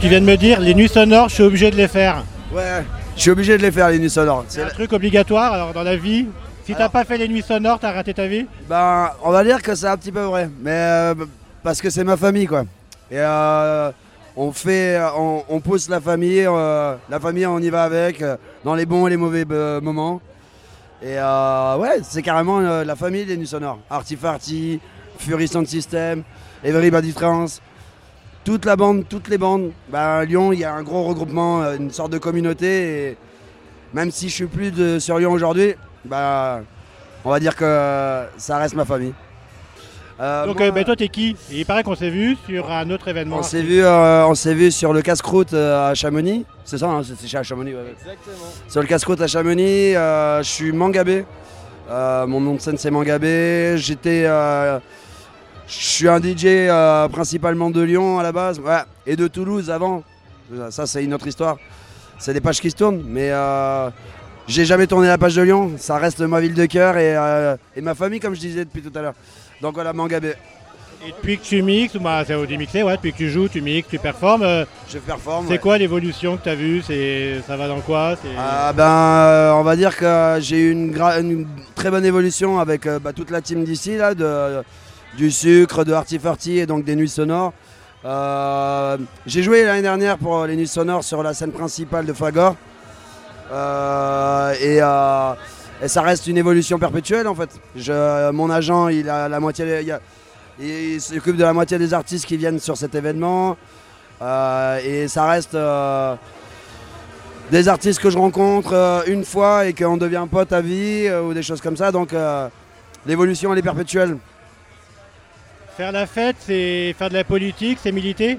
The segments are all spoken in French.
Tu viens de me dire, les nuits sonores, je suis obligé de les faire. Ouais, je suis obligé de les faire les nuits sonores. C'est un truc obligatoire alors dans la vie. Si t'as pas fait les nuits sonores, t'as raté ta vie Ben, on va dire que c'est un petit peu vrai, mais euh, parce que c'est ma famille quoi. Et euh, on fait, on, on pousse la famille, euh, la famille on y va avec, dans les bons et les mauvais moments. Et ouais, c'est carrément la famille des nuits sonores. Artifarty, Fury Sound System, Everybody Trance, toute la bande, toutes les bandes. Ben, à Lyon, il y a un gros regroupement, euh, une sorte de communauté. Et même si je suis plus de, sur Lyon aujourd'hui, bah, on va dire que ça reste ma famille. Euh, Donc moi, euh, ben, toi, t'es qui? Il paraît qu'on s'est vu sur un autre événement. on s'est vu, euh, on s'est vu sur le casse-croûte euh, à Chamonix. C'est ça, hein, c'est chez Chamonix. ouais. Exactement. Sur le casse-croûte à Chamonix, euh, je suis Mangabé. Euh, mon nom de scène c'est Mangabé. J'étais, euh, je suis un DJ euh, principalement de Lyon à la base, ouais, et de Toulouse avant. Ça c'est une autre histoire. C'est des pages qui se tournent, mais euh, j'ai jamais tourné la page de Lyon. Ça reste ma ville de cœur et, euh, et ma famille comme je disais depuis tout à l'heure. Donc voilà Mangabé. Et depuis que tu mixes, bah, c'est au démixé, ouais, depuis que tu joues, tu mixes, tu performes. euh, Je performe. c'est ouais. quoi l'évolution que tu as vue Ça va dans quoi? Ah ben, euh, on va dire que j'ai eu une, très bonne évolution avec euh, bah, toute la team d'ici, là, de, du sucre, de Artifarty et donc des nuits sonores. Euh, j'ai joué l'année dernière pour les nuits sonores sur la scène principale de Fagor. Euh, et, euh, et ça reste une évolution perpétuelle en fait. Mon agent, il a la moitié, s'occupe de la moitié des artistes qui viennent sur cet événement. Et ça reste des artistes que je rencontre une fois et qu'on devient pote à vie ou des choses comme ça. Donc l'évolution elle est perpétuelle. Faire la fête, c'est faire de la politique, c'est militer?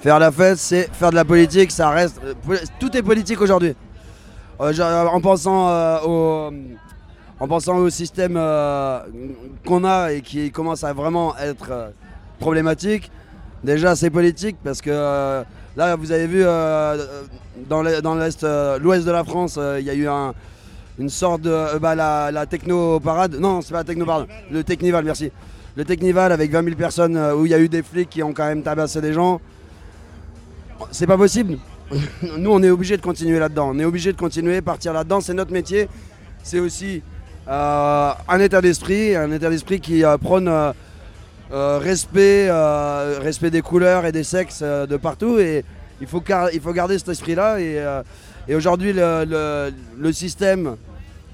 Faire la fête, c'est faire de la politique, ça reste. euh, tout est politique aujourd'hui. Euh, genre, en, pensant, euh, au, en pensant au système euh, qu'on a et qui commence à vraiment être euh, problématique, déjà c'est politique parce que euh, là vous avez vu euh, dans l'est- euh, l'ouest de la France, euh, il y a eu un- une sorte de. euh, bah, la, la techno parade. Non, c'est pas la techno parade. Le Technival, merci. Le Technival avec 20 000 personnes euh, où il y a eu des flics qui ont quand même tabassé des gens. C'est pas possible. Nous, on est obligé de continuer là-dedans. On est obligé de continuer, partir là-dedans. C'est notre métier. C'est aussi euh, un état d'esprit, un état d'esprit qui euh, prône respect, respect des couleurs et des sexes de partout. Et il faut, il faut garder cet esprit-là. Et, aujourd'hui, le, système,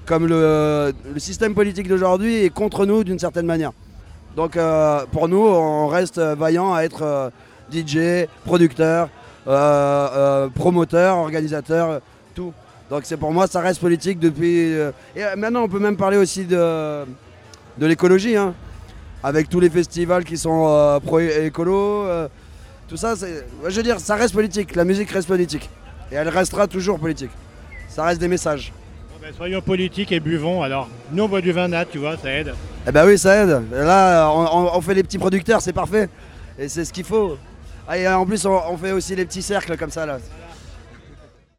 comme le système politique d'aujourd'hui, est contre nous d'une certaine manière. Donc euh, pour nous, on reste vaillant à être euh, DJ, producteur, euh, promoteur, organisateur, tout. Donc c'est pour moi, ça reste politique depuis. et maintenant, on peut même parler aussi de, de l'écologie, hein, avec tous les festivals qui sont pro-écolo. tout ça, je veux dire, ça reste politique. La musique reste politique. Et elle restera toujours politique. Ça reste des messages. Ben, Soyons politiques et buvons alors. Nous on boit du vin nat, tu vois, ça aide. Eh ben oui, ça aide. Là, on, fait les petits producteurs, c'est parfait. Et c'est ce qu'il faut. Ah, et en plus, on fait aussi les petits cercles comme ça là.